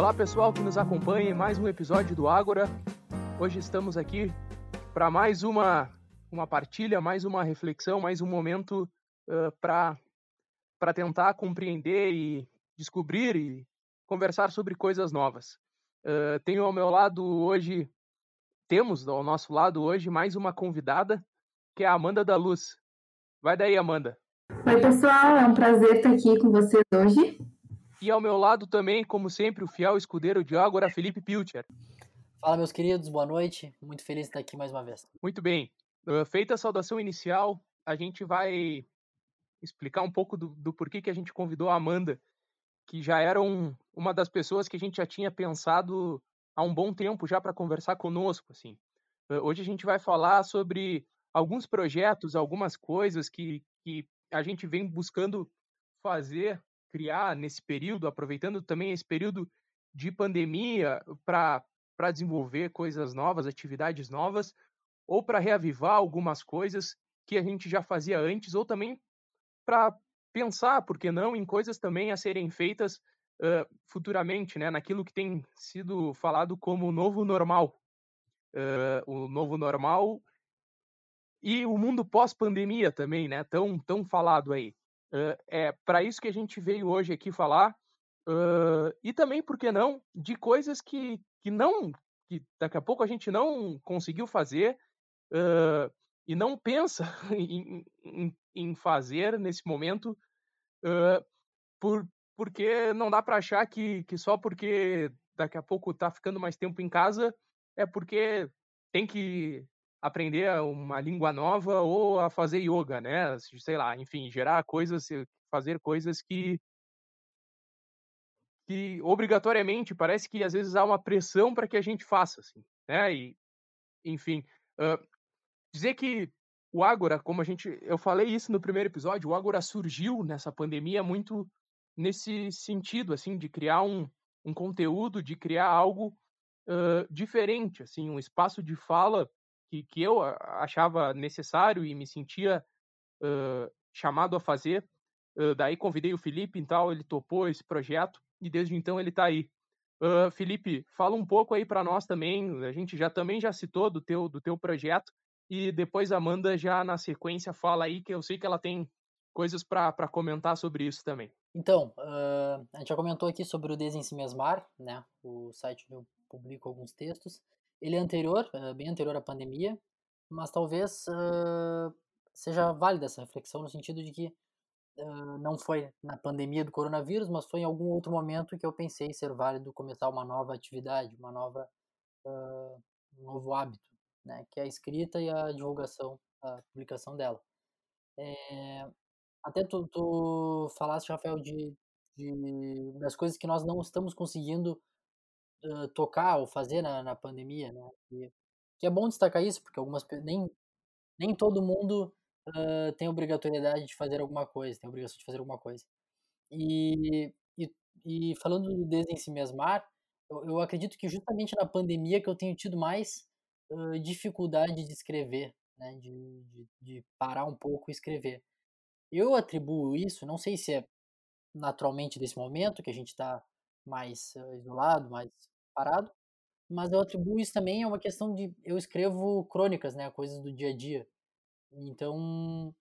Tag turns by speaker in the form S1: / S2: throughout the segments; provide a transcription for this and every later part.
S1: Olá pessoal que nos acompanha em mais um episódio do Ágora. Hoje estamos aqui para mais uma, uma partilha, mais uma reflexão, mais um momento uh, para tentar compreender e descobrir e conversar sobre coisas novas. Uh, tenho ao meu lado hoje, temos ao nosso lado hoje mais uma convidada, que é a Amanda da Luz. Vai daí, Amanda.
S2: Oi, pessoal, é um prazer estar aqui com vocês hoje.
S1: E ao meu lado também, como sempre, o fiel escudeiro de Ágora, Felipe Pilcher.
S3: Fala, meus queridos, boa noite. Muito feliz de estar aqui mais uma vez.
S1: Muito bem. Uh, feita a saudação inicial, a gente vai explicar um pouco do, do porquê que a gente convidou a Amanda, que já era um, uma das pessoas que a gente já tinha pensado há um bom tempo já para conversar conosco. Assim. Uh, hoje a gente vai falar sobre alguns projetos, algumas coisas que, que a gente vem buscando fazer criar nesse período, aproveitando também esse período de pandemia para desenvolver coisas novas, atividades novas, ou para reavivar algumas coisas que a gente já fazia antes, ou também para pensar, por que não, em coisas também a serem feitas uh, futuramente, né, naquilo que tem sido falado como o novo normal. Uh, o novo normal e o mundo pós-pandemia também, né, tão, tão falado aí. Uh, é para isso que a gente veio hoje aqui falar. Uh, e também, por que não, de coisas que, que não, que daqui a pouco a gente não conseguiu fazer uh, e não pensa em, em, em, fazer nesse momento, por, porque não dá para achar que, que só porque daqui a pouco tá ficando mais tempo em casa é porque tem que aprender uma língua nova ou a fazer yoga, né? Sei lá, enfim, gerar coisas, fazer coisas que que obrigatoriamente parece que às vezes há uma pressão para que a gente faça, assim, né? E enfim, uh, dizer que o Agora, como a gente, eu falei isso no primeiro episódio, o Agora surgiu nessa pandemia muito nesse sentido, assim, de criar um, um conteúdo, de criar algo uh, diferente, assim, um espaço de fala que, que eu achava necessário e me sentia uh, chamado a fazer. Uh, daí convidei o Felipe, então ele topou esse projeto e desde então ele está aí. Uh, Felipe, fala um pouco aí para nós também. A gente já também já citou do teu do teu projeto e depois a Amanda já na sequência fala aí que eu sei que ela tem coisas para comentar sobre isso também.
S3: Então, uh, a gente já comentou aqui sobre o Desensimesmar, né? O site onde eu publico alguns textos. Ele é anterior, uh, bem anterior à pandemia, mas talvez uh, seja válida essa reflexão no sentido de que uh, não foi na pandemia do coronavírus, mas foi em algum outro momento que eu pensei ser válido começar uma nova atividade, uma nova um novo hábito, né, que é a escrita e a divulgação, a publicação dela. É, até tu, tu falaste, Rafael, de, de, das coisas que nós não estamos conseguindo uh, tocar ou fazer na, na pandemia, né? E, que é bom destacar isso, porque algumas nem, nem todo mundo uh, tem obrigatoriedade de fazer alguma coisa, tem obrigação de fazer alguma coisa. E, e, e falando do desensimesmar, eu, eu acredito que justamente na pandemia que eu tenho tido mais uh, dificuldade de escrever, né? De, de, de parar um pouco e escrever. Eu atribuo isso, não sei se é naturalmente desse momento que a gente está mais uh, isolado, mais parado, mas eu atribuo isso também a uma questão de eu escrevo crônicas, né, coisas do dia a dia. Então,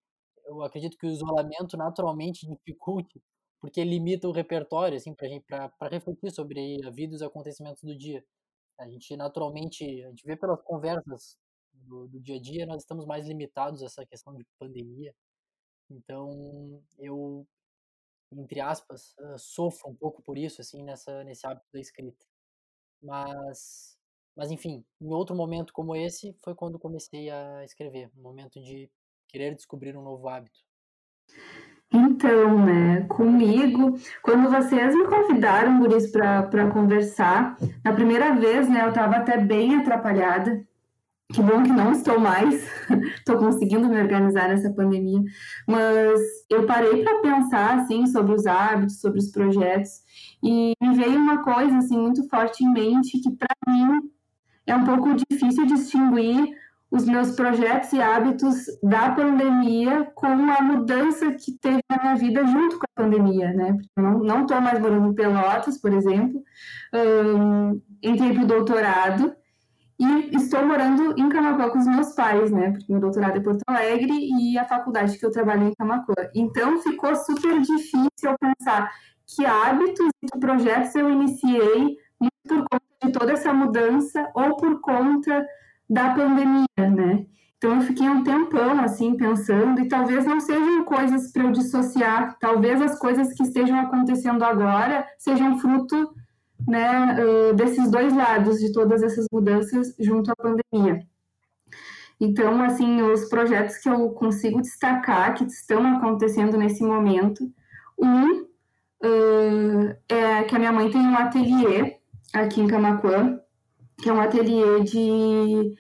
S3: eu acredito que o isolamento naturalmente dificulte, porque limita o repertório assim pra gente para refletir sobre a vida e os acontecimentos do dia. A gente naturalmente, a gente vê pelas conversas do, do dia a dia, nós estamos mais limitados a essa questão de pandemia. Então, eu entre aspas, sofro um pouco por isso, assim, nessa, nesse hábito da escrita. Mas, mas enfim, em outro momento como esse foi quando comecei a escrever, um momento de querer descobrir um novo hábito.
S2: Então, né, comigo, quando vocês me convidaram, Guris, para conversar, na primeira vez, né, eu estava até bem atrapalhada, que bom que não estou mais, estou conseguindo me organizar nessa pandemia, mas eu parei para pensar assim sobre os hábitos, sobre os projetos. E me veio uma coisa assim muito forte em mente que para mim é um pouco difícil distinguir os meus projetos e hábitos da pandemia com a mudança que teve na minha vida junto com a pandemia, né? Eu não estou mais morando em Pelotas, por exemplo, um, entrei para o doutorado e estou morando em Camacuã com os meus pais, né? Porque meu doutorado é Porto Alegre e a faculdade que eu trabalho é em Camacuã. Então ficou super difícil eu pensar que hábitos e projetos eu iniciei por conta de toda essa mudança ou por conta da pandemia, né? Então eu fiquei um tempão assim pensando e talvez não sejam coisas para eu dissociar, talvez as coisas que estejam acontecendo agora sejam fruto né, desses dois lados de todas essas mudanças junto à pandemia. Então, assim, os projetos que eu consigo destacar que estão acontecendo nesse momento, um uh, é que a minha mãe tem um ateliê aqui em Camacuã, que é um ateliê de,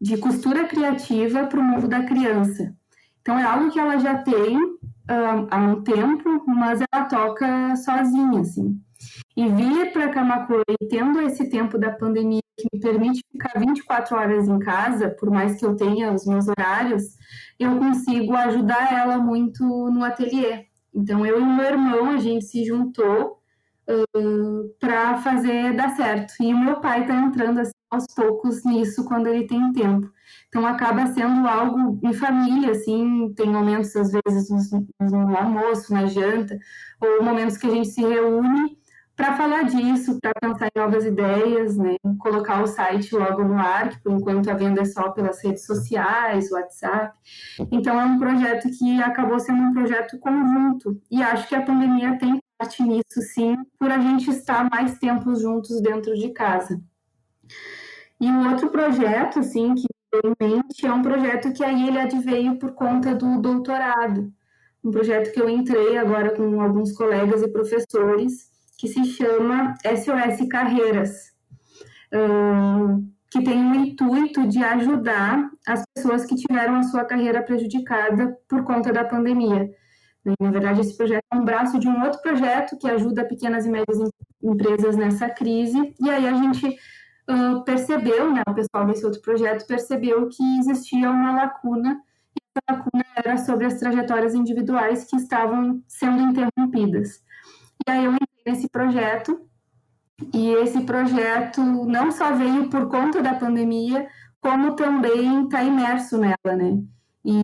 S2: de costura criativa para o mundo da criança. Então, é algo que ela já tem uh, há um tempo, mas ela toca sozinha, assim. E vir para Camacuã e tendo esse tempo da pandemia que me permite ficar 24 horas em casa, por mais que eu tenha os meus horários, eu consigo ajudar ela muito no ateliê. Então, eu e meu irmão, a gente se juntou uh, para fazer dar certo. E o meu pai está entrando assim, aos poucos nisso quando ele tem tempo. Então acaba sendo algo em família, assim, tem momentos às vezes no, no almoço, na janta, ou momentos que a gente se reúne para falar disso, para pensar em novas ideias, né? Colocar o site logo no ar, que por enquanto a venda é só pelas redes sociais, WhatsApp. Então é um projeto que acabou sendo um projeto conjunto. E acho que a pandemia tem parte nisso, sim, por a gente estar mais tempo juntos dentro de casa. E um outro projeto, assim, que em mente é um projeto que aí ele adveio por conta do doutorado. Um projeto que eu entrei agora com alguns colegas e professores, que se chama SOS Carreiras, que tem o intuito de ajudar as pessoas que tiveram a sua carreira prejudicada por conta da pandemia. Na verdade, esse projeto é um braço de um outro projeto que ajuda pequenas e médias empresas nessa crise, e aí a gente percebeu, né, o pessoal desse outro projeto percebeu que existia uma lacuna, e essa lacuna era sobre as trajetórias individuais que estavam sendo interrompidas. E aí eu nesse projeto, e esse projeto não só veio por conta da pandemia, como também está imerso nela, né? E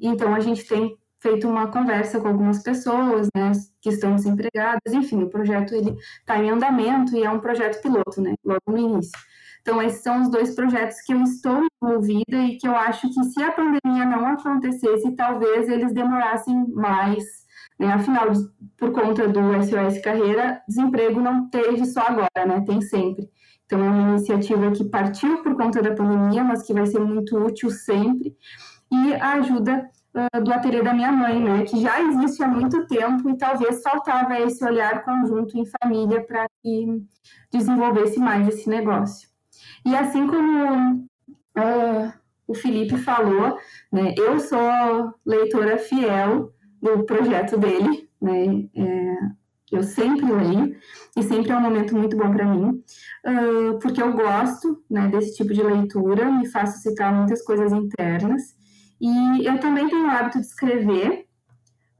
S2: então a gente tem feito uma conversa com algumas pessoas, né, que estão desempregadas, enfim, o projeto ele está em andamento e é um projeto piloto, né, logo no início. Então, esses são os dois projetos que eu estou envolvida e que eu acho que se a pandemia não acontecesse, talvez eles demorassem mais, né, afinal, por conta do SOS Carreira, desemprego não teve só agora, né, tem sempre. Então, é uma iniciativa que partiu por conta da pandemia, mas que vai ser muito útil sempre. E ajuda uh, do ateliê da minha mãe, né, que já existe há muito tempo e talvez faltava esse olhar conjunto em família para que desenvolvesse mais esse negócio. E assim como uh, o Felipe falou, né, eu sou leitora fiel do projeto dele, né, é, eu sempre leio e sempre é um momento muito bom para mim, uh, porque eu gosto né, desse tipo de leitura, me faço citar muitas coisas internas e eu também tenho o hábito de escrever,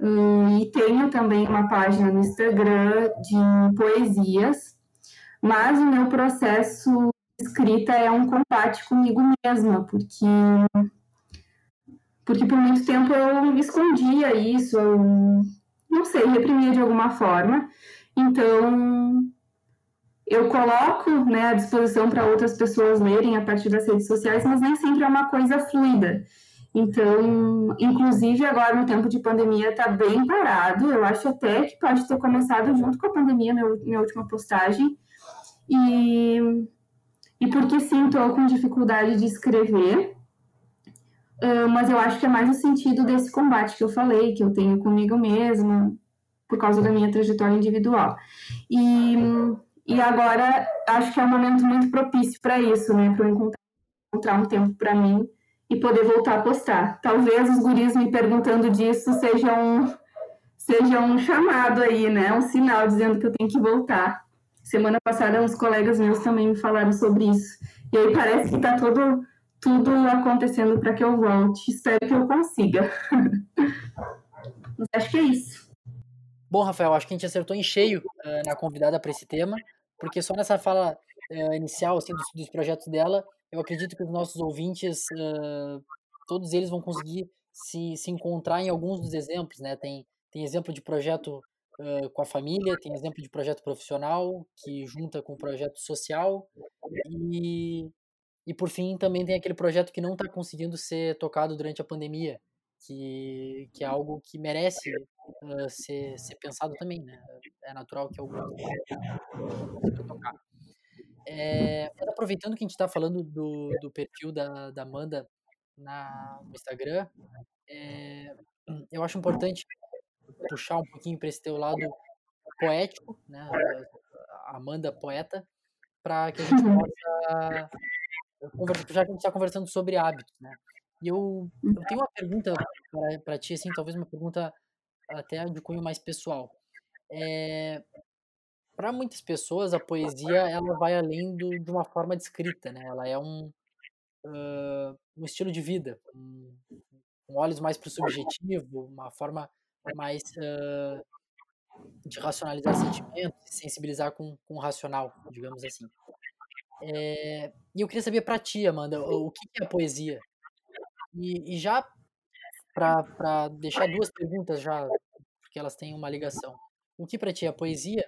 S2: hum, e tenho também uma página no Instagram de poesias, mas o meu processo escrita é um combate comigo mesma, porque porque por muito tempo eu escondia isso, eu, não sei, reprimia de alguma forma. Então, eu coloco né, à disposição para outras pessoas lerem a partir das redes sociais, mas nem sempre é uma coisa fluida. Então, inclusive agora no tempo de pandemia está bem parado. Eu acho até que pode ter começado junto com a pandemia, minha, minha última postagem. E, e porque sim, estou com dificuldade de escrever. Uh, mas eu acho que é mais o sentido desse combate que eu falei, que eu tenho comigo mesma, por causa da minha trajetória individual. E, e agora acho que é um momento muito propício para isso, né? Para eu encontrar, encontrar um tempo para mim e poder voltar a postar. Talvez os guris me perguntando disso seja um, seja um chamado aí, né? Um sinal dizendo que eu tenho que voltar. Semana passada uns colegas meus também me falaram sobre isso. E aí parece que tá todo tudo acontecendo para que eu volte. Espero que eu consiga. Mas acho que é isso.
S3: Bom, Rafael, acho que a gente acertou em cheio uh, na convidada para esse tema, porque só nessa fala uh, inicial assim, dos, dos, projetos dela, eu acredito que os nossos ouvintes, uh, todos eles vão conseguir se, se encontrar em alguns dos exemplos, né? Tem, tem exemplo de projeto com a família, tem exemplo de projeto profissional que junta com projeto social e, e por fim também tem aquele projeto que não está conseguindo ser tocado durante a pandemia, que, que é algo que merece uh, ser, ser pensado também, né? É natural que alguns tocar. É, aproveitando que a gente está falando do, do perfil da, da Amanda na, no Instagram, é, eu acho importante puxar um pouquinho para esse teu lado poético, né? Amanda poeta, para que a gente possa já que a gente está conversando sobre hábitos, né? E eu, eu tenho uma pergunta para ti, assim, talvez uma pergunta até de cunho mais pessoal. É, para muitas pessoas, a poesia ela vai além do, de uma forma de escrita, né? Ela é um, uh, um estilo de vida, um, um olhos mais para o subjetivo, uma forma mais uh, de racionalizar sentimentos, sensibilizar com, com o racional, digamos assim. É, e eu queria saber para ti, Amanda, o, o que é a poesia? E, e já para deixar duas perguntas já, porque elas têm uma ligação. O que para ti é a poesia?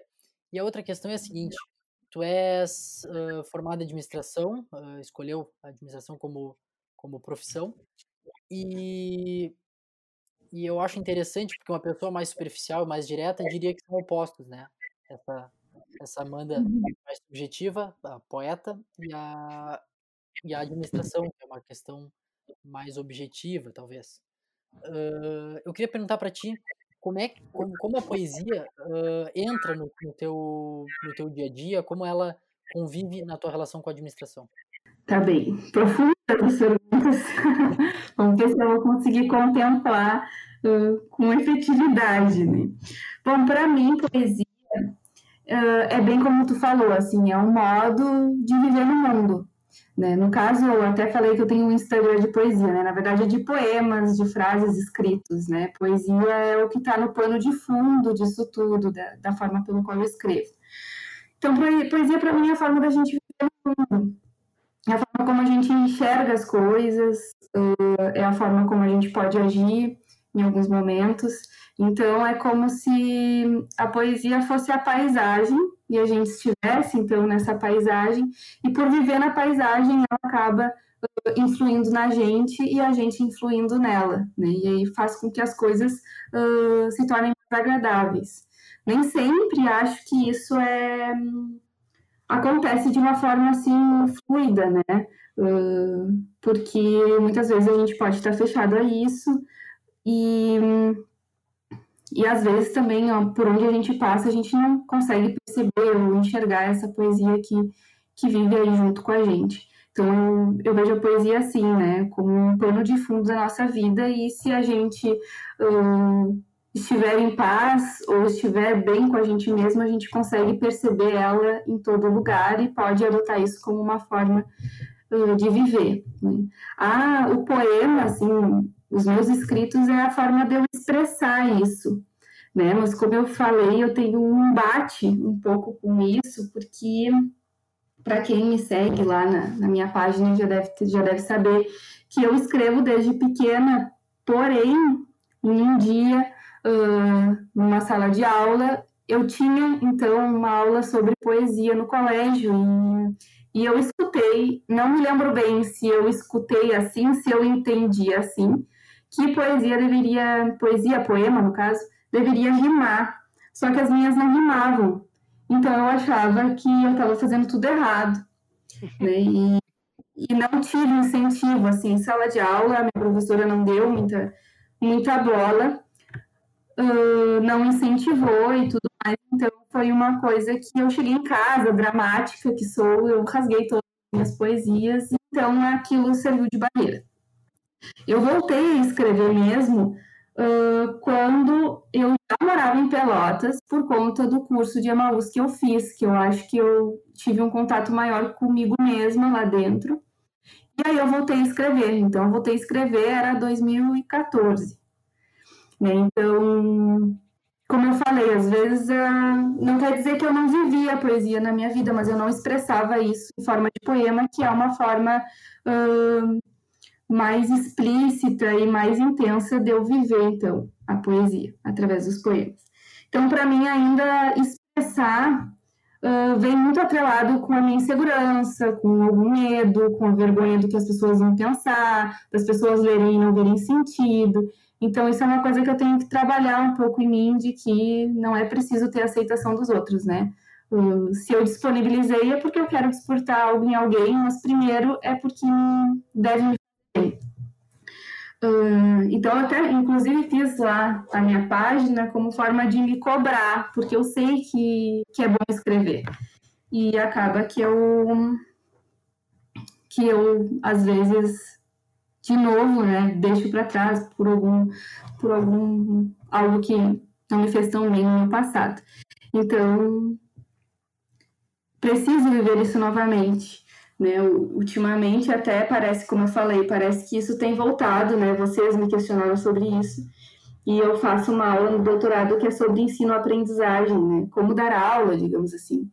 S3: E a outra questão é a seguinte: tu és uh, formada em administração, uh, escolheu a administração como como profissão e e eu acho interessante porque uma pessoa mais superficial, mais direta, diria que são opostos, né? Essa essa Amanda uhum. mais subjetiva, a poeta, e a e a administração, que é uma questão mais objetiva, talvez. Uh, eu queria perguntar para ti como é como, como a poesia uh, entra no, no, teu no teu dia a dia, como ela convive na tua relação com a administração.
S2: Tá bem, profunda as perguntas. Vamos ver se eu vou conseguir contemplar uh, com efetividade, né? Bom, para mim, poesia é bem como tu falou, assim, é um modo de viver no mundo, né? No caso, eu até falei que eu tenho um Instagram de poesia, né? Na verdade, é de poemas, de frases escritos, né? Poesia é o que está no pano de fundo disso tudo, da, da forma pelo qual eu escrevo. Então, poesia para mim é a forma da gente viver no mundo. É a forma como a gente enxerga as coisas, é a forma como a gente pode agir em alguns momentos. Então, é como se a poesia fosse a paisagem e a gente estivesse, então, nessa paisagem, e por viver na paisagem, ela acaba uh, influindo na gente e a gente influindo nela, né? E aí faz com que as coisas uh, se tornem mais agradáveis. Nem sempre acho que isso é acontece de uma forma assim fluida, né? Uh, porque muitas vezes a gente pode estar fechado a isso e e às vezes também, ó, por onde a gente passa, a gente não consegue perceber ou enxergar essa poesia que, que vive aí junto com a gente. Então, eu, eu vejo a poesia assim, né, como um pano de fundo da nossa vida, e se a gente uh, estiver em paz ou estiver bem com a gente mesmo, a gente consegue perceber ela em todo lugar e pode adotar isso como uma forma uh, de viver. Né? Ah, o poema, assim, os meus escritos é a forma de eu expressar isso, né? Mas como eu falei, eu tenho um embate um pouco com isso, porque para quem me segue lá na, na, minha página já deve, já deve saber que eu escrevo desde pequena, porém, em um dia, uh, numa sala de aula, eu tinha então uma aula sobre poesia no colégio e, e eu escutei, não me lembro bem se eu escutei assim, se eu entendi assim, que poesia deveria, poesia, poema no caso, deveria rimar. Só que as minhas não rimavam. Então eu achava que eu estava fazendo tudo errado. Né? E, e não tive incentivo, assim, em sala de aula, a minha professora não deu muita, muita bola, uh, não incentivou e tudo Então foi uma coisa que eu cheguei em casa, dramática que sou, eu rasguei todas as minhas poesias, então aquilo serviu de barreira. Eu voltei a escrever mesmo uh, quando eu já morava em Pelotas, por conta do curso de Emaús que eu fiz, que eu acho que eu tive um contato maior comigo mesma lá dentro. E aí eu voltei a escrever. Então, eu voltei a escrever, era 2014. Né? Então, como eu falei, às vezes uh, não quer dizer que eu não vivia a poesia na minha vida, mas eu não expressava isso em forma de poema, que é uma forma uh, mais explícita e mais intensa de eu viver, então, a poesia, através dos poemas. Então, para mim, ainda expressar uh, vem muito atrelado com a minha insegurança, com algum medo, com a vergonha do que as pessoas vão pensar, das pessoas lerem e não verem sentido. Então, isso é uma coisa que eu tenho que trabalhar um pouco em mim, de que não é preciso ter aceitação dos outros, né? Se eu disponibilizei é porque eu quero despertar algo em alguém, mas primeiro é porque deve me fazer. Então, eu até, inclusive, fiz lá a minha página como forma de me cobrar, porque eu sei que, que é bom escrever. E acaba que eu, que eu, às vezes, de novo, né, deixo para trás por algum, por algum, algo que não me fez tão bem no passado. Então, preciso viver isso novamente. Né? Ultimamente, até parece, como eu falei, parece que isso tem voltado, né? Vocês me questionaram sobre isso. E eu faço uma aula no doutorado que é sobre ensino-aprendizagem, né? Como dar aula, digamos assim.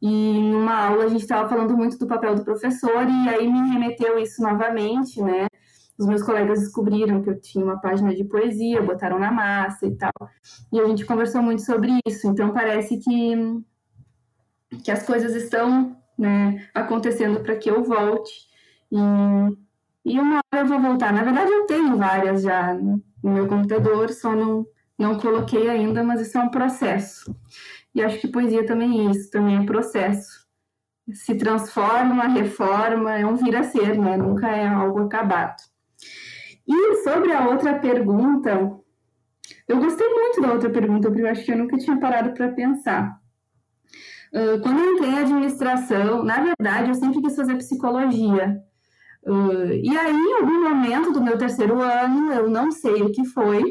S2: E numa aula a gente estava falando muito do papel do professor e aí me remeteu isso novamente, né? Os meus colegas descobriram que eu tinha uma página de poesia, botaram na massa e tal. E a gente conversou muito sobre isso. Então parece que que as coisas estão né, acontecendo para que eu volte. E, e uma hora eu vou voltar. Na verdade, eu tenho várias já no meu computador, só não, não coloquei ainda, mas isso é um processo. E acho que poesia também é isso, também é processo. Se transforma, reforma, é um vir a ser, né? Nunca é algo acabado. E sobre a outra pergunta, eu gostei muito da outra pergunta, porque eu acho que eu nunca tinha parado para pensar. Uh, quando eu entrei em administração, na verdade, eu sempre quis fazer psicologia. Uh, e aí, em algum momento do meu terceiro ano, eu não sei o que foi,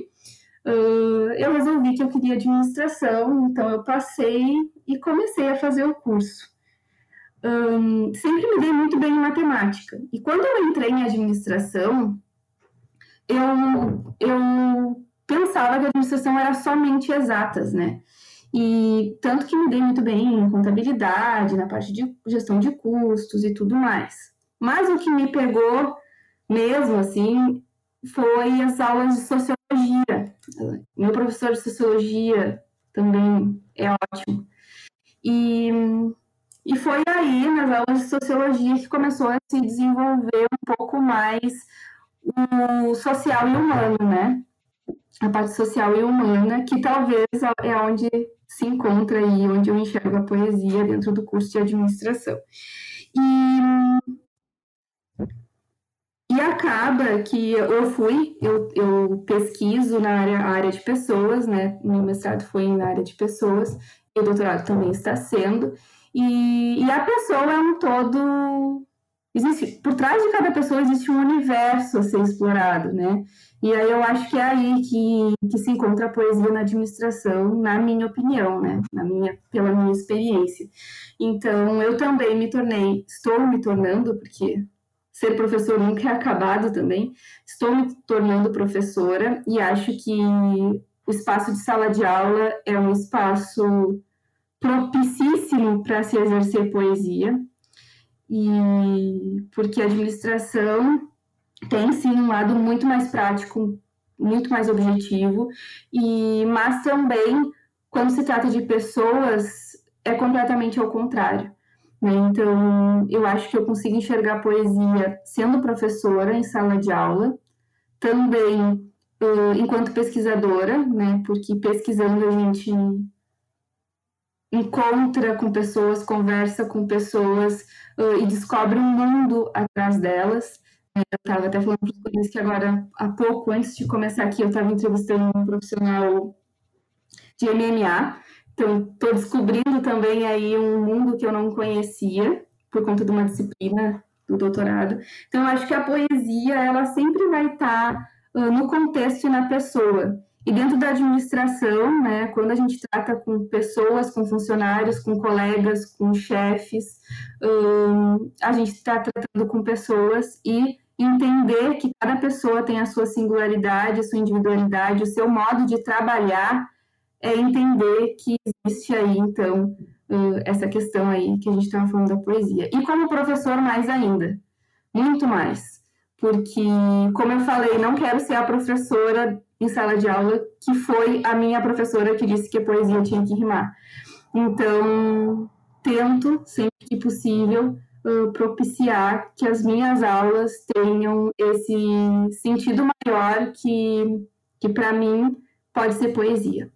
S2: uh, eu resolvi que eu queria administração, então eu passei e comecei a fazer o curso. Sempre me dei muito bem em matemática. E quando eu entrei em administração, eu, eu pensava que a administração era somente exatas, né? E tanto que me dei muito bem em contabilidade, na parte de gestão de custos e tudo mais. Mas o que me pegou mesmo, assim, foi as aulas de sociologia. Meu professor de sociologia também é ótimo. E, e foi aí, nas aulas de sociologia, que começou a se desenvolver um pouco mais o social e humano, né? A parte social e humana, que talvez é onde se encontra aí, onde eu enxergo a poesia dentro do curso de administração. E, e acaba que eu fui, eu, eu pesquiso na área, área de pessoas, né? Meu mestrado foi na área de pessoas, e o doutorado também está sendo. E, e a pessoa é um todo existe por trás de cada pessoa existe um universo a ser explorado, né? E aí eu acho que é aí que, que se encontra a poesia na administração, na minha opinião, né? Na minha, pela minha experiência. Então eu também me tornei, estou me tornando, porque ser professor nunca é acabado também, estou me tornando professora e acho que o espaço de sala de aula é um espaço propicíssimo para se exercer poesia, e porque a administração tem sim um lado muito mais prático, muito mais objetivo, e mas também quando se trata de pessoas é completamente ao contrário. Né? Então, eu acho que eu consigo enxergar poesia sendo professora em sala de aula, também enquanto pesquisadora, né? porque pesquisando a gente encontra com pessoas, conversa com pessoas uh, e descobre um mundo atrás delas. Eu estava até falando para os colegas que agora, há pouco, antes de começar aqui, eu estava entrevistando um profissional de MMA. Então, estou descobrindo também aí um mundo que eu não conhecia, por conta de uma disciplina do doutorado. Então, acho que a poesia, ela sempre vai estar tá, uh, no contexto e na pessoa. E dentro da administração, né, quando a gente trata com pessoas, com funcionários, com colegas, com chefes, hum, a gente está tratando com pessoas e entender que cada pessoa tem a sua singularidade, a sua individualidade, o seu modo de trabalhar, é entender que existe aí, então, hum, essa questão aí que a gente estava falando da poesia. E como professor, mais ainda, muito mais. Porque, como eu falei, não quero ser a professora em sala de aula, que foi a minha professora que disse que a poesia tinha que rimar. Então, tento, sempre que possível, uh, propiciar que as minhas aulas tenham esse sentido maior que, que para mim, pode ser poesia.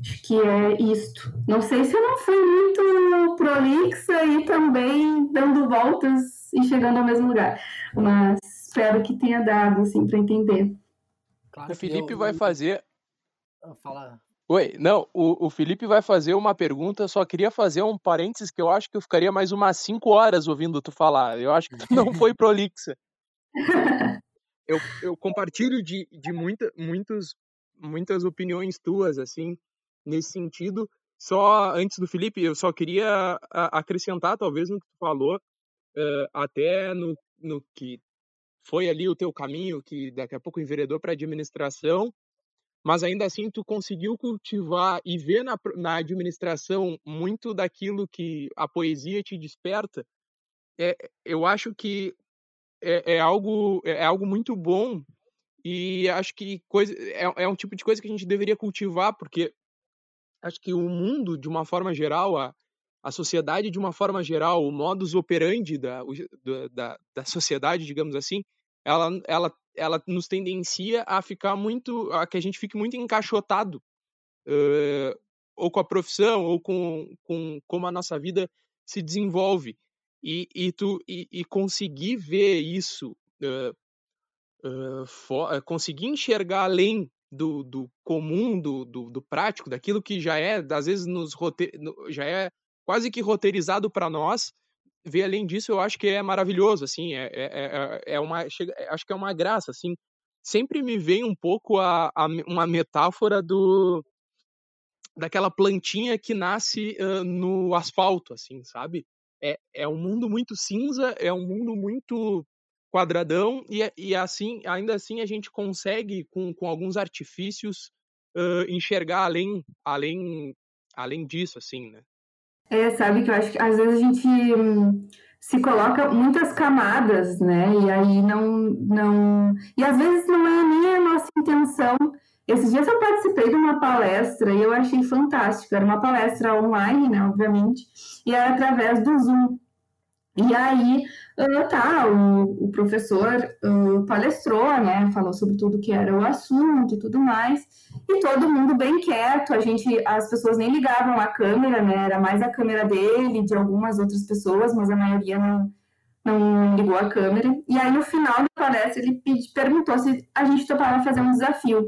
S2: Acho que é isto. Não sei se eu não fui muito prolixa e também dando voltas e chegando ao mesmo lugar, mas espero que tenha dado, assim, para entender.
S1: Claro o Felipe eu, vai fazer.
S3: Ah, fala.
S1: Oi, não, o, o Felipe vai fazer uma pergunta, só queria fazer um parênteses que eu acho que eu ficaria mais umas 5 horas ouvindo tu falar. Eu acho que tu não foi prolixa. eu, eu compartilho de, de muita, muitos, muitas opiniões tuas, assim, nesse sentido. Só antes do Felipe, eu só queria acrescentar, talvez, no que tu falou, uh, até no, no que foi ali o teu caminho que daqui a pouco enveredou para administração, mas ainda assim tu conseguiu cultivar e ver na, na administração muito daquilo que a poesia te desperta. É, eu acho que é, é algo é algo muito bom e acho que coisa é, é um tipo de coisa que a gente deveria cultivar porque acho que o mundo de uma forma geral a, a sociedade de uma forma geral, o modus operandi da, da, da sociedade, digamos assim, ela, ela, ela nos tendencia a ficar muito, a que a gente fique muito encaixotado, uh, ou com a profissão, ou com, com como a nossa vida se desenvolve. E, e, tu, e, e conseguir ver isso, uh, uh, for, conseguir enxergar além do, do comum, do, do, do, prático, daquilo que já é, às vezes, nos já é quase que roteirizado para nós, ver além disso, eu acho que é maravilhoso, assim, é, é, é uma, acho que é uma graça, assim. Sempre me vem um pouco a, a uma metáfora do daquela plantinha que nasce uh, no asfalto, assim, sabe? É, é um mundo muito cinza, é um mundo muito quadradão e, e assim, ainda assim a gente consegue com, com alguns artifícios uh, enxergar além, além, além disso, assim, né?
S2: É, sabe que eu acho que às vezes a gente hum, se coloca muitas camadas, né? E aí não, não. E às vezes não é nem a nossa intenção. Esses dias eu participei de uma palestra e eu achei fantástico. Era uma palestra online, né? Obviamente, e era através do Zoom. E aí, uh, tá, o, o professor uh, palestrou, né, falou sobre tudo que era o assunto e tudo mais, e todo mundo bem quieto, a gente, as pessoas nem ligavam a câmera, né, era mais a câmera dele, de algumas outras pessoas, mas a maioria não, não ligou a câmera. E aí, no final da palestra, ele pedi, perguntou se a gente topava fazer um desafio.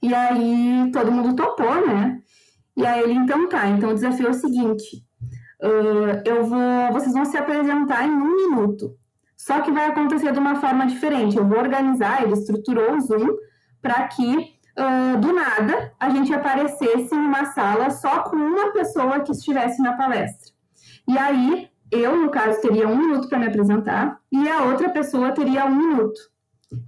S2: E aí, todo mundo topou, né, e aí ele, então tá, então o desafio é o seguinte, Uh, eu vou, vocês vão se apresentar em um minuto. Só que vai acontecer de uma forma diferente. Eu vou organizar, ele estruturou o Zoom para que, uh, do nada, a gente aparecesse em uma sala só com uma pessoa que estivesse na palestra. E aí, eu, no caso, teria um minuto para me apresentar e a outra pessoa teria um minuto.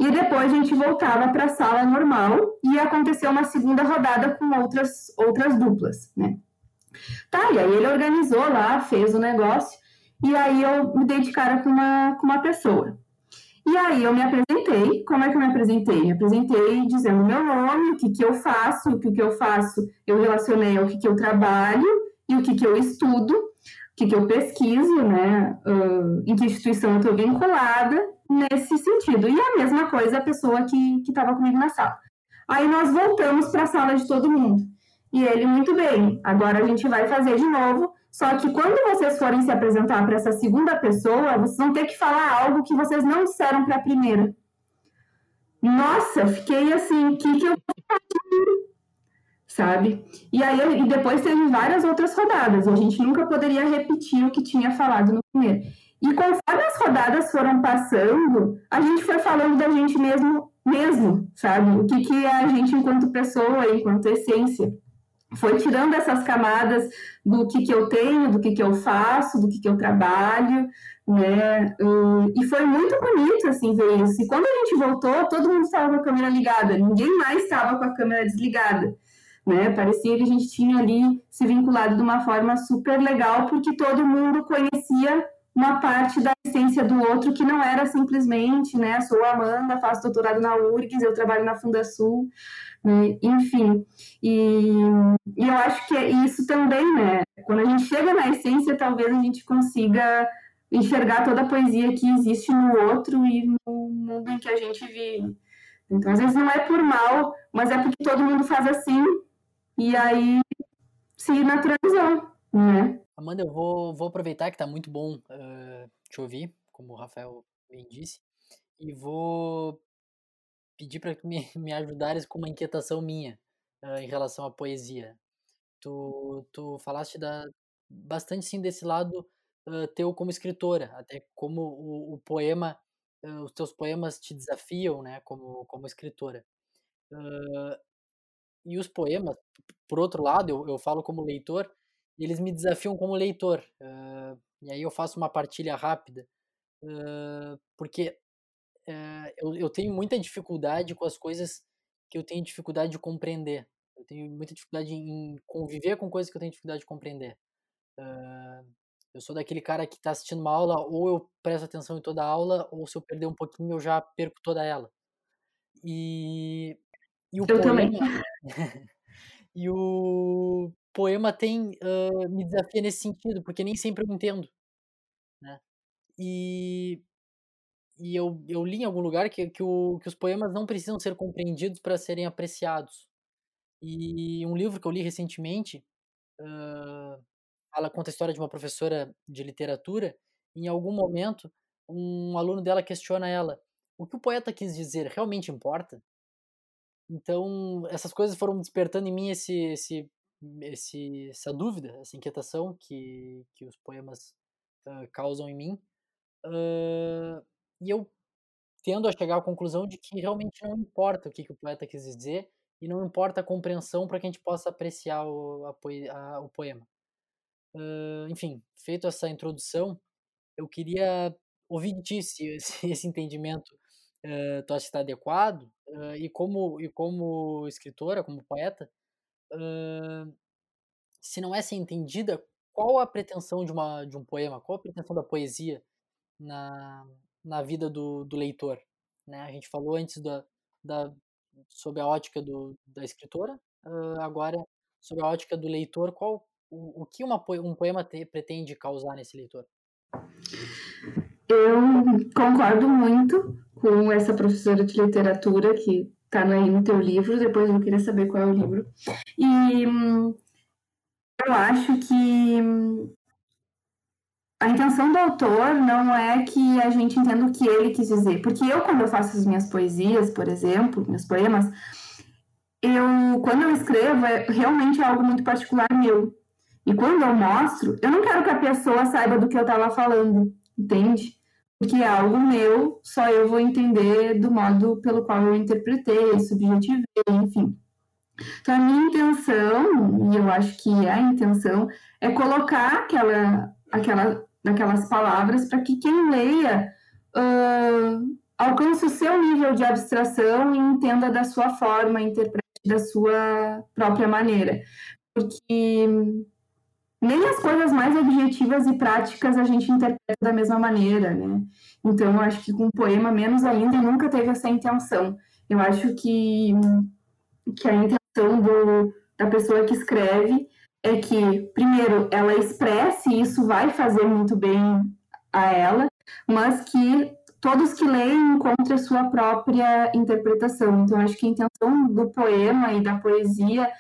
S2: E depois a gente voltava para a sala normal e aconteceu uma segunda rodada com outras, outras duplas, né? Tá, e aí ele organizou lá, fez o negócio, e aí eu me dei de cara com uma, com uma pessoa. E aí eu me apresentei, como é que eu me apresentei? Me apresentei dizendo meu nome, o que, que eu faço, o que, que eu faço, eu relacionei ao que, que eu trabalho e o que, que eu estudo, o que, que eu pesquiso, né? Uh, em que instituição eu estou vinculada nesse sentido. E a mesma coisa a pessoa que estava comigo na sala. Aí nós voltamos para a sala de todo mundo. E ele, muito bem, agora a gente vai fazer de novo. Só que quando vocês forem se apresentar para essa segunda pessoa, vocês vão ter que falar algo que vocês não disseram para a primeira. Nossa, fiquei assim, o que, que eu sabe? E aí e depois teve várias outras rodadas, a gente nunca poderia repetir o que tinha falado no primeiro. E conforme as rodadas foram passando, a gente foi falando da gente mesmo mesmo, sabe? O que, que é a gente enquanto pessoa, enquanto essência. Foi tirando essas camadas do que, que eu tenho, do que, que eu faço, do que, que eu trabalho, né? E foi muito bonito, assim, ver isso. E quando a gente voltou, todo mundo estava com a câmera ligada, ninguém mais estava com a câmera desligada. Né? Parecia que a gente tinha ali se vinculado de uma forma super legal, porque todo mundo conhecia uma parte da essência do outro que não era simplesmente, né, sou Amanda, faço doutorado na URGS, eu trabalho na Fundasul, né, enfim. E, e eu acho que é isso também, né, quando a gente chega na essência, talvez a gente consiga enxergar toda a poesia que existe no outro e no mundo em que a gente vive. Então, às vezes não é por mal, mas é porque todo mundo faz assim, e aí se naturalizou, né?
S3: Amanda, eu vou, vou aproveitar que está muito bom uh, te ouvir, como o Rafael bem disse, e vou pedir para que me, me ajudares com uma inquietação minha uh, em relação à poesia. Tu, tu falaste da, bastante sim desse lado uh, teu como escritora, até como o, o poema, uh, os teus poemas te desafiam, né, como, como escritora. e os poemas, por outro lado, eu, eu falo como leitor, eles me desafiam como leitor. Uh, e aí eu faço uma partilha rápida, uh, porque uh, eu, eu tenho muita dificuldade com as coisas que eu tenho dificuldade de compreender. Eu tenho muita dificuldade em conviver com coisas que eu tenho dificuldade de compreender. eu sou daquele cara que está assistindo uma aula, ou eu presto atenção em toda a aula, ou se eu perder um pouquinho, eu já perco toda ela. E, e o
S2: eu poema, também.
S3: e o poema tem uh, me desafia nesse sentido, porque nem sempre eu entendo, né? E, e eu, eu li em algum lugar que, que, o, que os poemas não precisam ser compreendidos para serem apreciados. E um livro que eu li recentemente uh, ela conta a história de uma professora de literatura. Em algum momento, um aluno dela questiona ela: o que o poeta quis dizer realmente importa? Então, essas coisas foram despertando em mim esse, esse esse, essa dúvida, essa inquietação que, que os poemas uh, causam em mim. Uh, e eu tendo a chegar à conclusão de que realmente não importa o que, que o poeta quis dizer e não importa a compreensão para que a gente possa apreciar o, a, a, o poema. Uh, enfim, feito essa introdução, eu queria ouvir de ti se, se esse entendimento uh, tu acha que está adequado uh, e como e como escritora, como poeta, se não é ser entendida, qual a pretensão de, uma, de um poema, qual a pretensão da poesia na, na vida do, do leitor? Né? A gente falou antes da, da, sobre a ótica do, da escritora, uh, agora sobre a ótica do leitor, qual o, o que uma, um poema te, pretende causar nesse leitor?
S2: Eu concordo muito com essa professora de literatura que tá aí no teu livro, depois eu queria saber qual é o livro. E hum, eu acho que hum, a intenção do autor não é que a gente entenda o que ele quis dizer. Porque eu, quando eu faço as minhas poesias, por exemplo, meus poemas, eu, quando eu escrevo, é, realmente é algo muito particular meu. E quando eu mostro, eu não quero que a pessoa saiba do que eu estava falando, entende? porque é algo meu, só eu vou entender do modo pelo qual eu interpretei, subjetivei, enfim. Então, a minha intenção, e eu acho que é a intenção, é colocar aquela, aquela, aquelas palavras para que quem leia uh, alcance o seu nível de abstração e entenda da sua forma, interprete da sua própria maneira. Porque nem as coisas mais objetivas e práticas a gente interpreta da mesma maneira, né? Então, eu acho que com poema, menos ainda, nunca teve essa intenção. Eu acho que, que a intenção do, da pessoa que escreve é que, primeiro, ela expresse, e isso vai fazer muito bem a ela, mas que todos que leem encontrem a sua própria interpretação. Então, acho que a intenção do poema e da poesia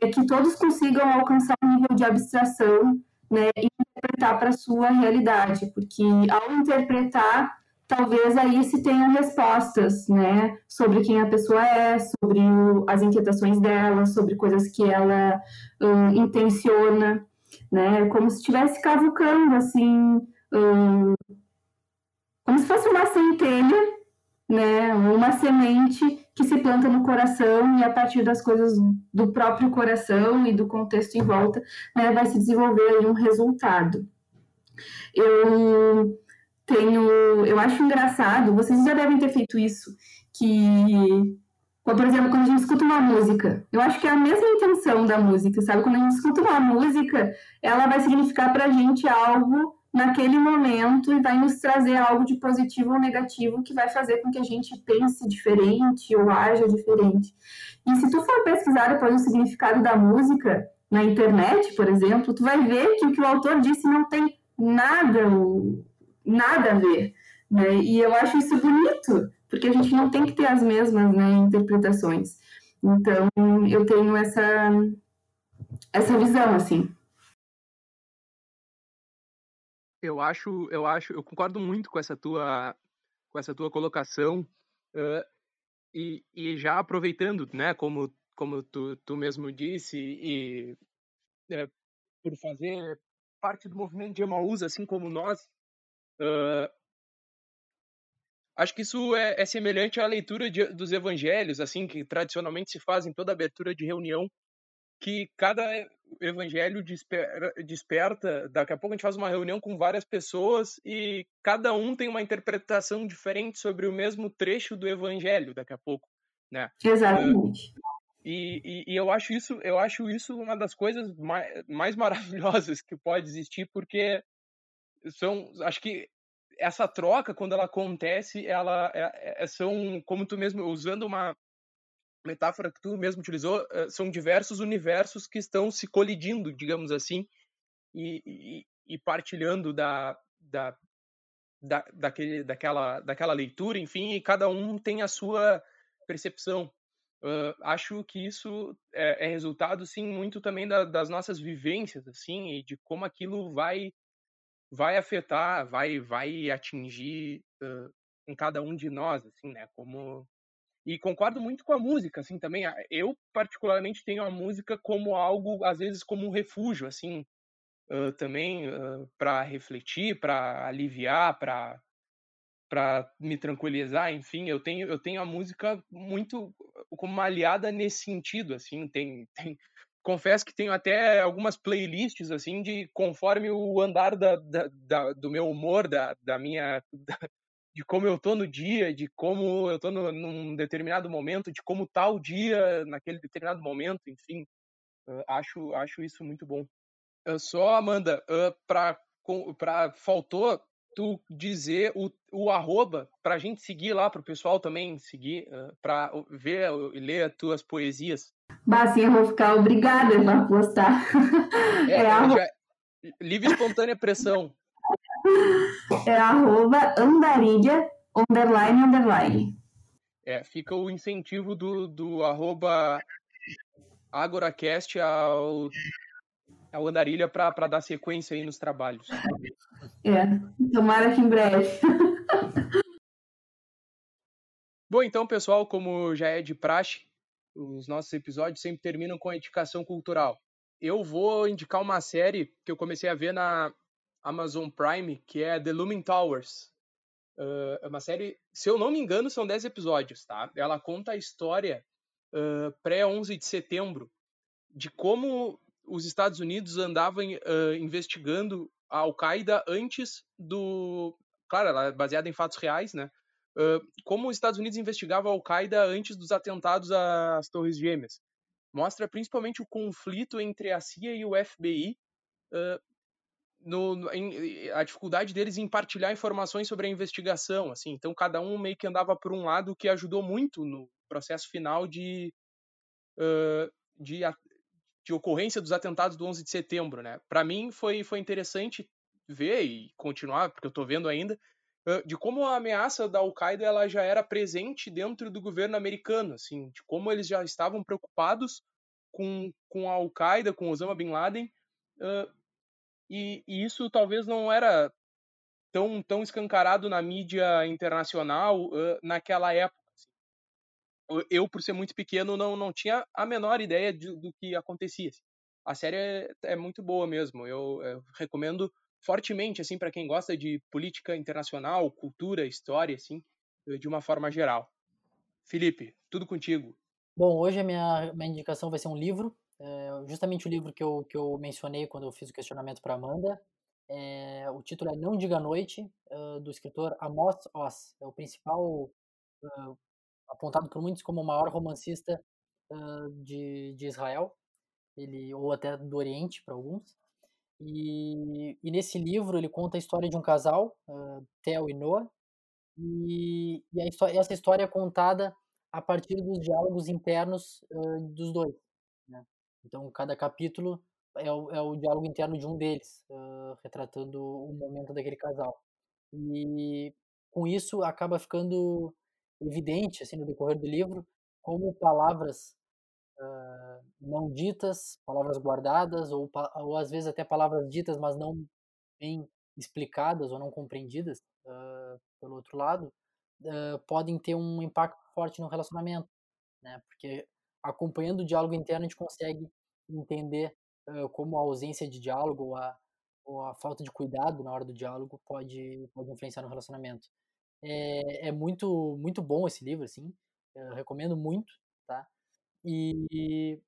S2: é que todos consigam alcançar um nível de abstração né, e interpretar para a sua realidade, porque ao interpretar, talvez aí se tenham respostas né, sobre quem a pessoa é, sobre o, as inquietações dela, sobre coisas que ela um, intenciona, né, como se estivesse cavucando, assim, um, como se fosse uma centelha né, uma semente que se planta no coração e a partir das coisas do próprio coração e do contexto em volta, né, vai se desenvolver aí um resultado. Eu tenho, eu acho engraçado, vocês já devem ter feito isso, que por exemplo, quando a gente escuta uma música, eu acho que é a mesma intenção da música, sabe? Quando a gente escuta uma música, ela vai significar para a gente algo naquele momento e vai nos trazer algo de positivo ou negativo que vai fazer com que a gente pense diferente ou haja diferente. E se tu for pesquisar depois o significado da música na internet, por exemplo, tu vai ver que o que o autor disse não tem nada, nada a ver. Né? E eu acho isso bonito, porque a gente não tem que ter as mesmas né, interpretações. Então, eu tenho essa, essa visão, assim.
S1: Eu acho, eu acho, eu concordo muito com essa tua, com essa tua colocação uh, e, e já aproveitando, né, como como tu, tu mesmo disse e é, por fazer parte do movimento de Emaús, assim como nós, uh, acho que isso é, é semelhante à leitura de, dos evangelhos, assim que tradicionalmente se faz em toda abertura de reunião, que cada evangelho desper, desperta. Daqui a pouco a gente faz uma reunião com várias pessoas e cada um tem uma interpretação diferente sobre o mesmo trecho do evangelho. Daqui a pouco, né?
S2: Exatamente.
S1: E, e, e, eu acho isso, eu acho isso uma das coisas mais, mais maravilhosas que pode existir, porque são, acho que essa troca quando ela acontece, ela é, é, são como tu mesmo usando uma metáfora que tu mesmo utilizou, eh, são diversos universos que estão se colidindo, digamos assim, e, e, e partilhando da, da, da, daquele, daquela, daquela leitura, enfim, e cada um tem a sua percepção. Uh, acho que isso é, é, resultado, sim, muito também da, das nossas vivências, assim, e de como aquilo vai vai afetar, vai vai atingir uh, em cada um de nós, assim, né? Como e concordo muito com a música, assim, também. Eu, particularmente, tenho a música como algo, às vezes, como um refúgio, assim, uh, também uh, para refletir, para aliviar, para para me tranquilizar, enfim, eu tenho eu tenho a música muito como uma aliada nesse sentido, assim, tem, tem confesso que tenho até algumas playlists assim de conforme o andar da, da, da do meu humor, da, da minha da, de como eu tô no dia, de como eu tô no, num determinado momento, de como tá o dia naquele determinado momento, enfim. Uh, acho, acho isso muito bom. Uh, só, Amanda, uh, pra, pra, faltou tu dizer o, o arroba pra gente seguir lá, pro pessoal também seguir, uh, ver e ler as tuas poesias.
S2: Eu vou ficar obrigada a postar.
S1: É, é arroba... já... Livre espontânea pressão.
S2: É arroba andarilha, underline, underline.
S1: É, fica o incentivo do, do arroba agoracast ao, ao andarilha para dar sequência aí nos trabalhos.
S2: É, tomara que em breve.
S1: Bom, então, pessoal, como já é de praxe, os nossos episódios sempre terminam com a indicação cultural. Eu vou indicar uma série que eu comecei a ver na, Amazon Prime, que é The Looming Towers. Uh, é uma série, se eu não me engano, são 10 episódios, tá? Ela conta a história uh, pré-11 de setembro, de como os Estados Unidos andavam uh, investigando a Al-Qaeda antes do... Claro, ela é baseada em fatos reais, né? Como os Estados Unidos investigavam a Al-Qaeda antes dos atentados às Torres Gêmeas. Mostra principalmente o conflito entre a CIA e o FBI no, em, a dificuldade deles em partilhar informações sobre a investigação, assim. Então cada um meio que andava por um lado, que ajudou muito no processo final de uh, de, de ocorrência dos atentados do 11 de setembro, né? Para mim foi foi interessante ver e continuar, porque eu estou vendo ainda, uh, de como a ameaça da Al-Qaeda ela já era presente dentro do governo americano, assim, de como eles já estavam preocupados com, com a Al-Qaeda, com Osama Bin Laden, uh, e, e isso talvez não era tão, tão escancarado na mídia internacional uh, naquela época. Assim. Eu, por ser muito pequeno, não, não tinha a menor ideia de, do que acontecia. Assim. A série é, é muito boa mesmo. Eu, eu recomendo fortemente assim para quem gosta de política internacional, cultura, história, assim. de uma forma geral. Felipe, tudo contigo.
S3: Bom, hoje a minha, minha indicação vai ser um livro, é, justamente o livro que eu, que eu mencionei quando eu fiz o questionamento para Amanda. É, o título é Não Diga Noite, uh, do escritor Amos Oz. É o principal, apontado por muitos como o maior romancista de, de Israel, ele, ou até do Oriente para alguns. E, e, nesse livro ele conta a história de um casal, uh, Theo e Noah, e, e história, essa história é contada a partir dos diálogos internos uh, dos dois. Né? Então, cada capítulo é o, é o diálogo interno de um deles, uh, retratando o momento daquele casal. E com isso acaba ficando evidente, assim, no decorrer do livro, como palavras não ditas, palavras guardadas, ou, ou às vezes até palavras ditas, mas não bem explicadas ou não compreendidas uh, pelo outro lado, uh, podem ter um impacto forte no relacionamento, né? Porque acompanhando o diálogo interno a gente consegue entender como a ausência de diálogo ou a, ou a falta de cuidado na hora do diálogo pode, pode influenciar no relacionamento. É, é muito muito bom esse livro, assim, recomendo muito, tá? E,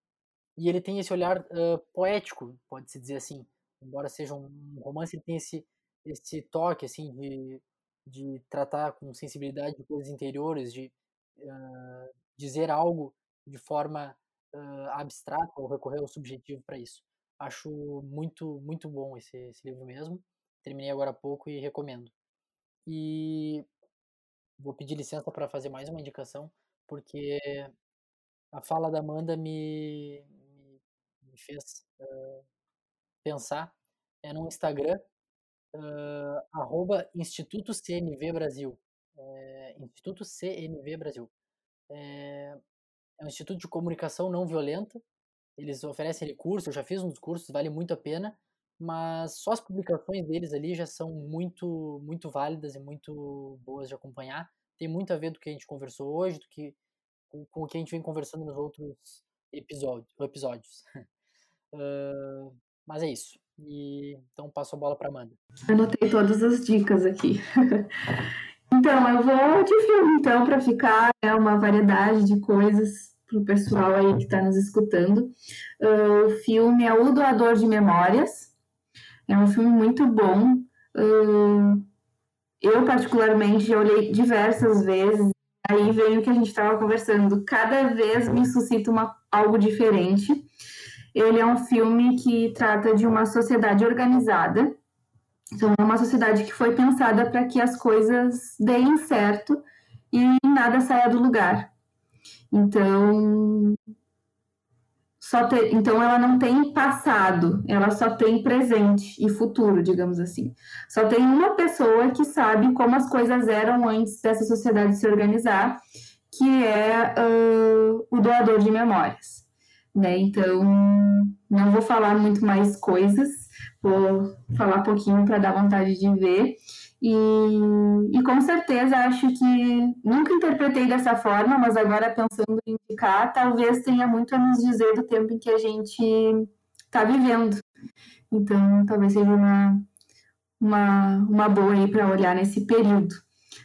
S3: e ele tem esse olhar uh, poético, pode-se dizer assim. Embora seja um romance, ele tem esse, esse toque assim de, de tratar com sensibilidade de coisas interiores, de uh, dizer algo de forma uh, abstrata ou recorrer ao subjetivo para isso. Acho muito, muito bom esse, esse livro mesmo. Terminei agora há pouco e recomendo. E vou pedir licença para fazer mais uma indicação, porque a fala da Amanda me, me, fez uh, pensar. É no Instagram, uh, arroba Instituto CNV Brasil. É, Instituto CNV Brasil. É, é um instituto de comunicação não violenta. Eles oferecem curso, eu já fiz um dos cursos, vale muito a pena, mas só as publicações deles ali já são muito, muito válidas e muito boas de acompanhar. Tem muito a ver do que a gente conversou hoje, do que com, com o que a gente vem conversando nos outros episódios. episódios. mas é isso. E, então passo a bola para Amanda.
S2: Anotei todas as dicas aqui. então, eu vou de filme, então, para ficar né, uma variedade de coisas para o pessoal aí que está nos escutando. Uh, o filme é O Doador de Memórias. É um filme muito bom. Uh, eu, particularmente, já olhei diversas vezes Aí vem o que a gente estava conversando. Cada vez me suscita uma, algo diferente. Ele é um filme que trata de uma sociedade organizada. Então, é uma sociedade que foi pensada para que as coisas deem certo e nada saia do lugar. Então, só ter, então ela não tem passado, ela só tem presente e futuro, digamos assim. Só tem uma pessoa que sabe como as coisas eram antes dessa sociedade se organizar, que é uh, o doador de memórias. Né? Então, não vou falar muito mais coisas, vou falar pouquinho para dar vontade de ver. E, e com certeza acho que nunca interpretei dessa forma, mas agora pensando em indicar, talvez tenha muito a nos dizer do tempo em que a gente está vivendo. Então, talvez seja uma, uma, uma boa aí para olhar nesse período.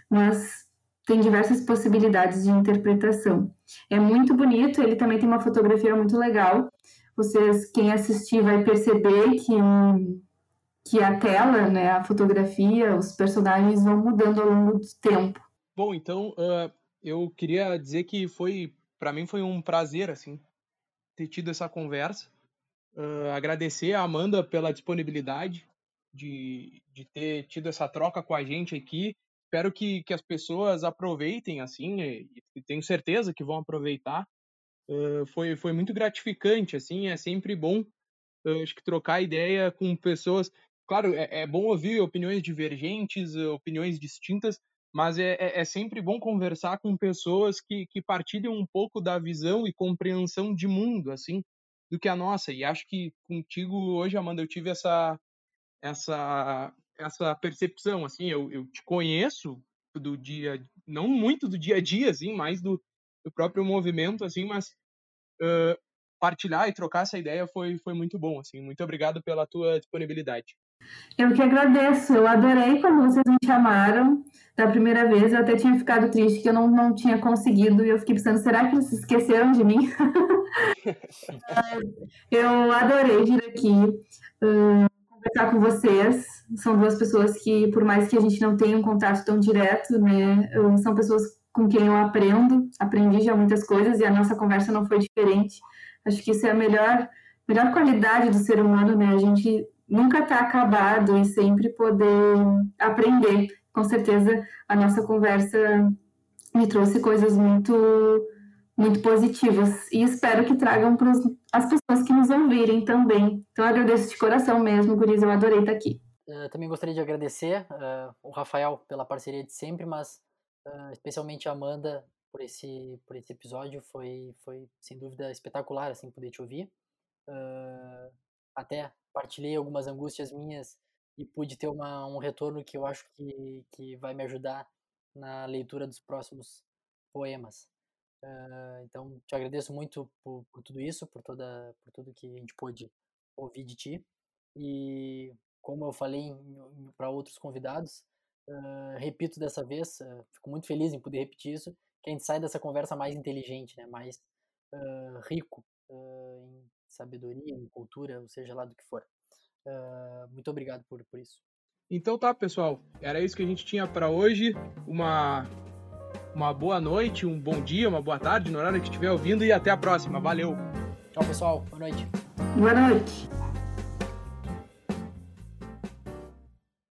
S2: Mas tem diversas possibilidades de interpretação. É muito bonito, ele também tem uma fotografia muito legal. Vocês, quem assistir, vai perceber que que a tela, né, a fotografia, os personagens vão mudando ao longo do tempo.
S1: Bom, então uh, eu queria dizer que foi, para mim foi um prazer assim ter tido essa conversa. Uh, agradecer a Amanda pela disponibilidade de, de ter tido essa troca com a gente aqui. Espero que, que as pessoas aproveitem assim, e, e tenho certeza que vão aproveitar. Uh, foi, foi muito gratificante, assim, é sempre bom acho que trocar ideia com pessoas claro, é, é bom ouvir opiniões divergentes, opiniões distintas, mas é, é, é, sempre bom conversar com pessoas que, que partilham um pouco da visão e compreensão de mundo, assim, do que a nossa. E acho que contigo hoje, Amanda, eu tive essa essa essa percepção, assim, eu, eu te conheço do dia, não muito do dia a dia, assim, mais do, do próprio movimento, assim, mas uh, partilhar e trocar essa ideia foi, foi muito bom, assim. Muito obrigado pela tua disponibilidade.
S2: Eu que agradeço, eu adorei quando vocês me chamaram da primeira vez. Eu até tinha ficado triste que eu não, não tinha conseguido e eu fiquei pensando, será que eles esqueceram de mim? eu adorei vir aqui conversar com vocês. São duas pessoas que, por mais que a gente não tenha um contato tão direto, né, são pessoas com quem eu aprendo, aprendi já muitas coisas e a nossa conversa não foi diferente. Acho que isso é a melhor, melhor qualidade do ser humano, né? A gente nunca está acabado e sempre poder aprender. Com certeza, a nossa conversa me trouxe coisas muito muito positivas e espero que tragam para as pessoas que nos ouvirem também. Então, agradeço de coração mesmo, Guriz, eu adorei estar aqui.
S3: Uh, também gostaria de agradecer uh, o Rafael pela parceria de sempre, mas uh, especialmente a Amanda por esse, por esse episódio. Foi, foi sem dúvida espetacular assim poder te ouvir. até partilhei algumas angústias minhas e pude ter uma, um retorno que eu acho que, que vai me ajudar na leitura dos próximos poemas. Uh, então, te agradeço muito por, por, tudo isso, por, toda, por tudo que a gente pôde ouvir de ti. E, como eu falei para outros convidados, uh, repito dessa vez, uh, fico muito feliz em poder repetir isso, que a gente sai dessa conversa mais inteligente, né, mais rico em sabedoria, em cultura, ou seja lá do que for. muito obrigado por, por isso.
S1: Então tá, pessoal. Era isso que a gente tinha para hoje. Uma uma boa noite, um bom dia, uma boa tarde no horário que estiver ouvindo e até a próxima. Valeu.
S3: Tchau, pessoal. Boa noite.
S2: Boa noite.